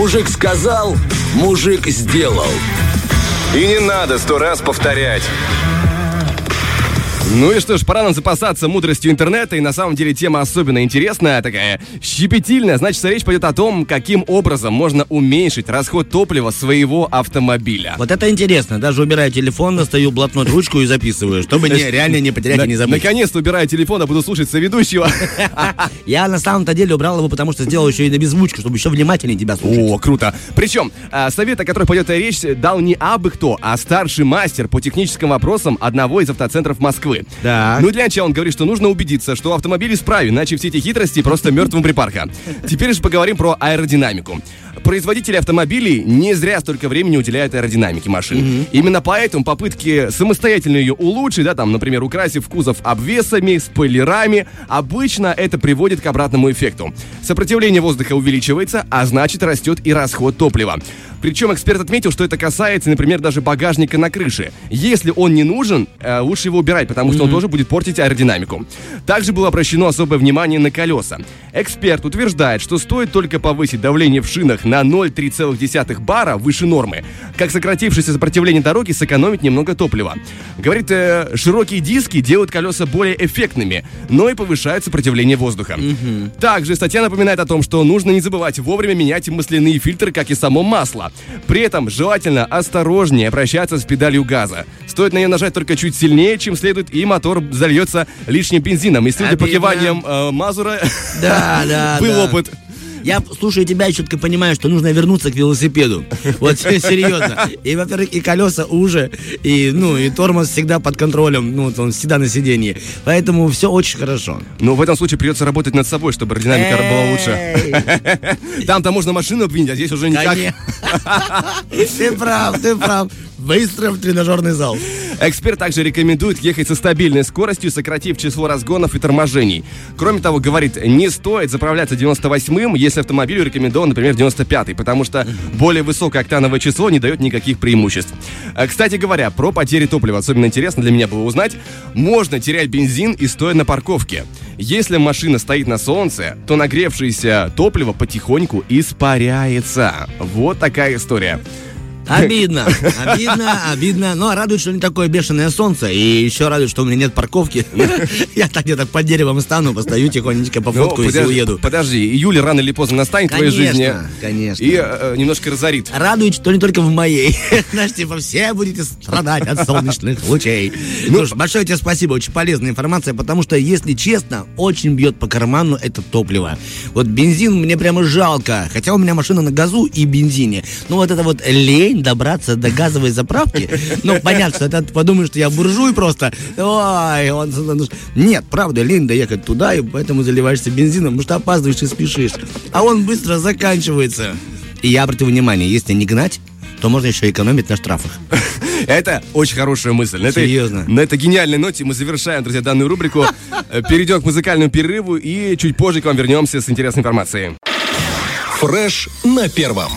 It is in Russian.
Мужик сказал, мужик сделал. И не надо сто раз повторять. Ну и что ж, пора нам запасаться мудростью интернета, и на самом деле тема особенно интересная, такая щепетильная. Значит, речь пойдет о том, каким образом можно уменьшить расход топлива своего автомобиля. Вот это интересно. Даже убирая телефон, достаю блокнот, ручку и записываю, чтобы не, реально не потерять и не забыть. Наконец-то убираю телефон, а буду слушать соведущего. Я на самом-то деле убрал его, потому что сделал еще и на беззвучку, чтобы еще внимательнее тебя слушать. О, круто. Причем, а, совет, о котором пойдет речь, дал не абы кто, а старший мастер по техническим вопросам одного из автоцентров Москвы. Да. Ну, для начала он говорит, что нужно убедиться, что автомобиль исправен, иначе все эти хитрости просто мертвым припарка. Теперь же поговорим про аэродинамику. Производители автомобилей не зря столько времени уделяют аэродинамике машин. Именно поэтому попытки самостоятельно ее улучшить, да, там, например, украсив кузов обвесами, спойлерами, обычно это приводит к обратному эффекту. Сопротивление воздуха увеличивается, а значит растет и расход топлива. Причем эксперт отметил, что это касается, например, даже багажника на крыше. Если он не нужен, э, лучше его убирать, потому что он тоже будет портить аэродинамику. Также было обращено особое внимание на колеса. Эксперт утверждает, что стоит только повысить давление в шинах на 0,3 бара выше нормы, как сократившееся сопротивление дороги сэкономить немного топлива. Говорит, э, широкие диски делают колеса более эффектными, но и повышают сопротивление воздуха. Также статья напоминает о том, что нужно не забывать вовремя менять масляные фильтры, как и само масло. При этом желательно осторожнее обращаться с педалью газа. Стоит на нее нажать только чуть сильнее, чем следует, и мотор зальется лишним бензином. И судя по киваниям э, Мазура, Да, да, был да. опыт. Я, слушаю тебя и четко понимаю, что нужно вернуться к велосипеду. Вот серьезно. И, во-первых, и колеса уже, и, ну, и тормоз всегда под контролем, ну, вот он всегда на сиденье. Поэтому все очень хорошо. Но в этом случае придется работать над собой, чтобы аэродинамика была лучше. Там-то можно машину обвинить, а здесь уже никак. Конечно. Ты прав, ты прав. Быстро в тренажерный зал. Эксперт также рекомендует ехать со стабильной скоростью, сократив число разгонов и торможений. Кроме того, говорит, не стоит заправляться 98-м, если автомобилю рекомендован, например, 95-й, потому что более высокое октановое число не дает никаких преимуществ. А, Кстати говоря, про потери топлива особенно интересно для меня было узнать. Можно терять бензин и стоя на парковке. Если машина стоит на солнце, то нагревшееся топливо потихоньку испаряется. Вот такая история. Обидно, обидно, обидно. Но радует, что не такое бешеное солнце. И еще радует, что у меня нет парковки. Я так где-то под деревом стану, постою тихонечко, пофоткаюсь и Ну, подожди, уеду. подожди, июль рано или поздно настанет в твоей жизни. конечно. И э, немножко разорит. Радует, что не только в моей. Знаешь, типа, все будете страдать от солнечных лучей. Ну, ж, большое тебе спасибо, очень полезная информация, потому что, если честно, очень бьет по карману это топливо. Вот бензин мне прямо жалко, хотя у меня машина на газу и бензине. Но вот это вот лень добраться до газовой заправки, ну, понятно, что это подумаешь, что я буржуй просто. Ой, он... Нет, правда, лень доехать туда, и поэтому заливаешься бензином, потому что опаздываешь и спешишь. А он быстро заканчивается. И я обратил внимание, если не гнать, то можно еще экономить на штрафах. Это очень хорошая мысль. На этой- Серьезно? на этой гениальной ноте мы завершаем, друзья, данную рубрику. Э, Перейдем к музыкальному перерыву и чуть позже к вам вернемся с интересной информацией. Фреш на первом.